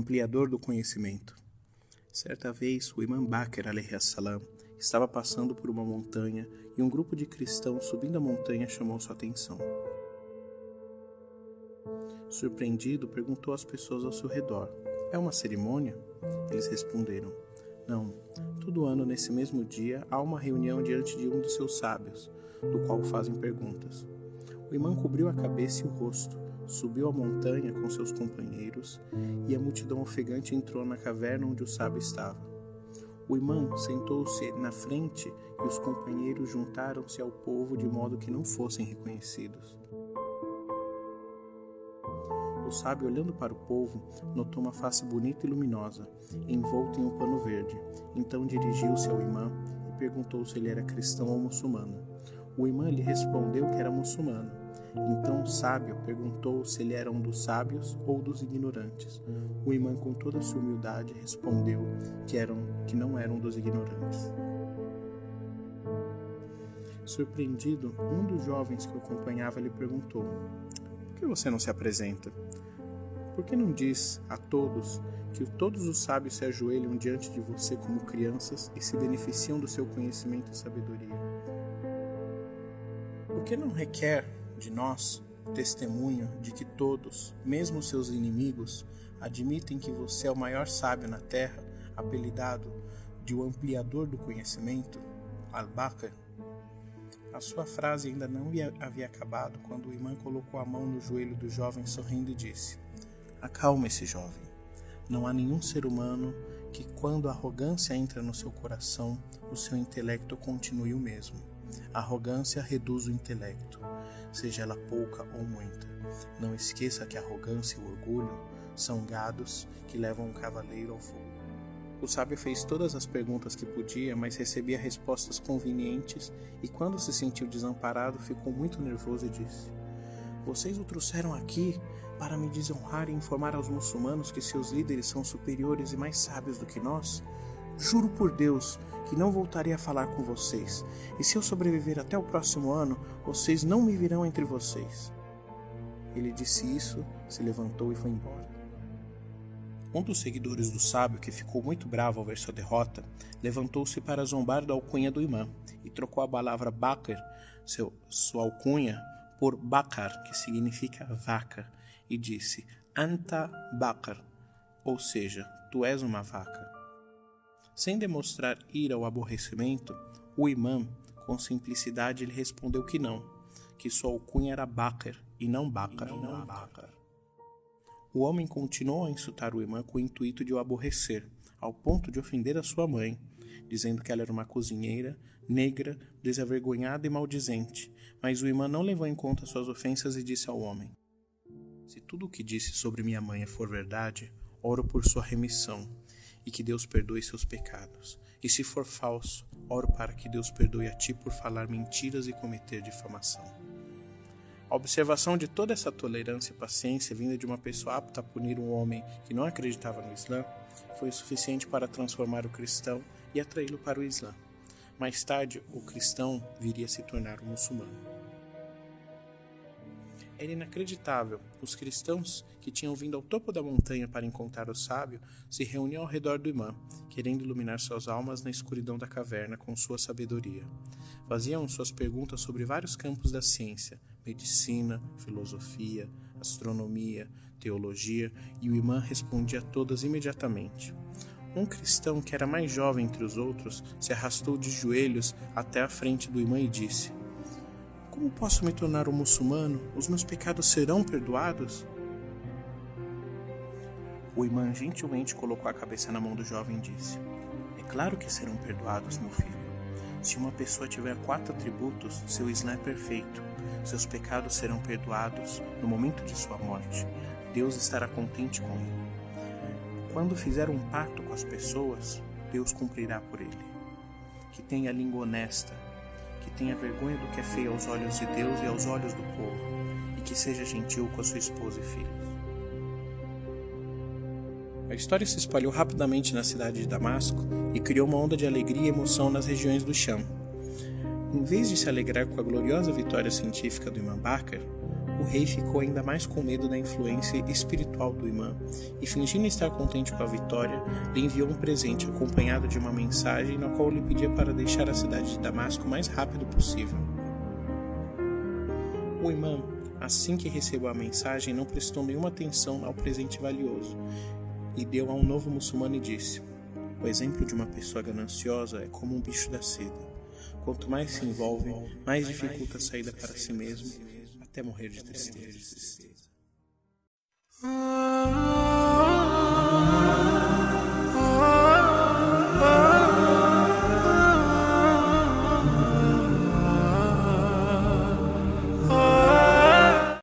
ampliador do conhecimento. Certa vez, o imã Bakr salam estava passando por uma montanha e um grupo de cristãos subindo a montanha chamou sua atenção. Surpreendido, perguntou às pessoas ao seu redor: É uma cerimônia? Eles responderam: Não. Todo ano, nesse mesmo dia, há uma reunião diante de um dos seus sábios, do qual fazem perguntas. O imã cobriu a cabeça e o rosto, subiu a montanha com seus companheiros e a multidão ofegante entrou na caverna onde o sábio estava. O imã sentou-se na frente e os companheiros juntaram-se ao povo de modo que não fossem reconhecidos. O sábio, olhando para o povo, notou uma face bonita e luminosa, envolta em um pano verde. Então dirigiu-se ao imã e perguntou se ele era cristão ou muçulmano. O imã lhe respondeu que era muçulmano. Então o sábio perguntou se ele era um dos sábios ou dos ignorantes. O imã, com toda a sua humildade, respondeu que, eram, que não era um dos ignorantes. Surpreendido, um dos jovens que o acompanhava lhe perguntou: Por que você não se apresenta? Por que não diz a todos que todos os sábios se ajoelham diante de você como crianças e se beneficiam do seu conhecimento e sabedoria? Por que não requer de nós testemunho de que todos, mesmo seus inimigos, admitem que você é o maior sábio na terra, apelidado de o ampliador do conhecimento, Al-Bakr? A sua frase ainda não havia acabado quando o imã colocou a mão no joelho do jovem sorrindo e disse: Acalme-se, jovem. Não há nenhum ser humano que, quando a arrogância entra no seu coração, o seu intelecto continue o mesmo. A arrogância reduz o intelecto, seja ela pouca ou muita. Não esqueça que a arrogância e o orgulho são gados que levam um cavaleiro ao fogo. O sábio fez todas as perguntas que podia, mas recebia respostas convenientes e, quando se sentiu desamparado, ficou muito nervoso e disse: Vocês o trouxeram aqui para me desonrar e informar aos muçulmanos que seus líderes são superiores e mais sábios do que nós? Juro por Deus que não voltarei a falar com vocês, e se eu sobreviver até o próximo ano, vocês não me virão entre vocês. Ele disse isso, se levantou e foi embora. Um dos seguidores do sábio, que ficou muito bravo ao ver sua derrota, levantou-se para zombar da alcunha do imã e trocou a palavra Bakr, seu, sua alcunha, por Bakar, que significa vaca, e disse: Anta Bakar, ou seja, tu és uma vaca. Sem demonstrar ira ou aborrecimento, o imã, com simplicidade, lhe respondeu que não, que sua alcunha era Bakar e não Bakar. O homem continuou a insultar o imã com o intuito de o aborrecer, ao ponto de ofender a sua mãe, dizendo que ela era uma cozinheira, negra, desavergonhada e maldizente. Mas o imã não levou em conta suas ofensas e disse ao homem: se tudo o que disse sobre minha mãe for verdade, oro por sua remissão e que Deus perdoe seus pecados. E se for falso, oro para que Deus perdoe a ti por falar mentiras e cometer difamação. A observação de toda essa tolerância e paciência vinda de uma pessoa apta a punir um homem que não acreditava no Islã foi o suficiente para transformar o cristão e atraí-lo para o Islã. Mais tarde, o cristão viria a se tornar um muçulmano. Era inacreditável. Os cristãos, que tinham vindo ao topo da montanha para encontrar o sábio, se reuniam ao redor do imã, querendo iluminar suas almas na escuridão da caverna com sua sabedoria. Faziam suas perguntas sobre vários campos da ciência: medicina, filosofia, astronomia, teologia, e o imã respondia a todas imediatamente. Um cristão que era mais jovem entre os outros se arrastou de joelhos até a frente do imã e disse: como posso me tornar um muçulmano? Os meus pecados serão perdoados? O imã gentilmente colocou a cabeça na mão do jovem e disse: É claro que serão perdoados, meu filho. Se uma pessoa tiver quatro atributos, seu Islã é perfeito. Seus pecados serão perdoados no momento de sua morte. Deus estará contente com ele. Quando fizer um pacto com as pessoas, Deus cumprirá por ele. Que tenha língua honesta, que tenha vergonha do que é feio aos olhos de Deus e aos olhos do povo, e que seja gentil com a sua esposa e filhos. A história se espalhou rapidamente na cidade de Damasco e criou uma onda de alegria e emoção nas regiões do Cham. Em vez de se alegrar com a gloriosa vitória científica do Imam Bakr, O rei ficou ainda mais com medo da influência espiritual do imã e, fingindo estar contente com a vitória, lhe enviou um presente acompanhado de uma mensagem na qual lhe pedia para deixar a cidade de Damasco o mais rápido possível. O imã, assim que recebeu a mensagem, não prestou nenhuma atenção ao presente valioso e deu a um novo muçulmano e disse: O exemplo de uma pessoa gananciosa é como um bicho da seda. Quanto mais se envolve, mais dificulta a saída para si mesmo, até morrer de tristeza.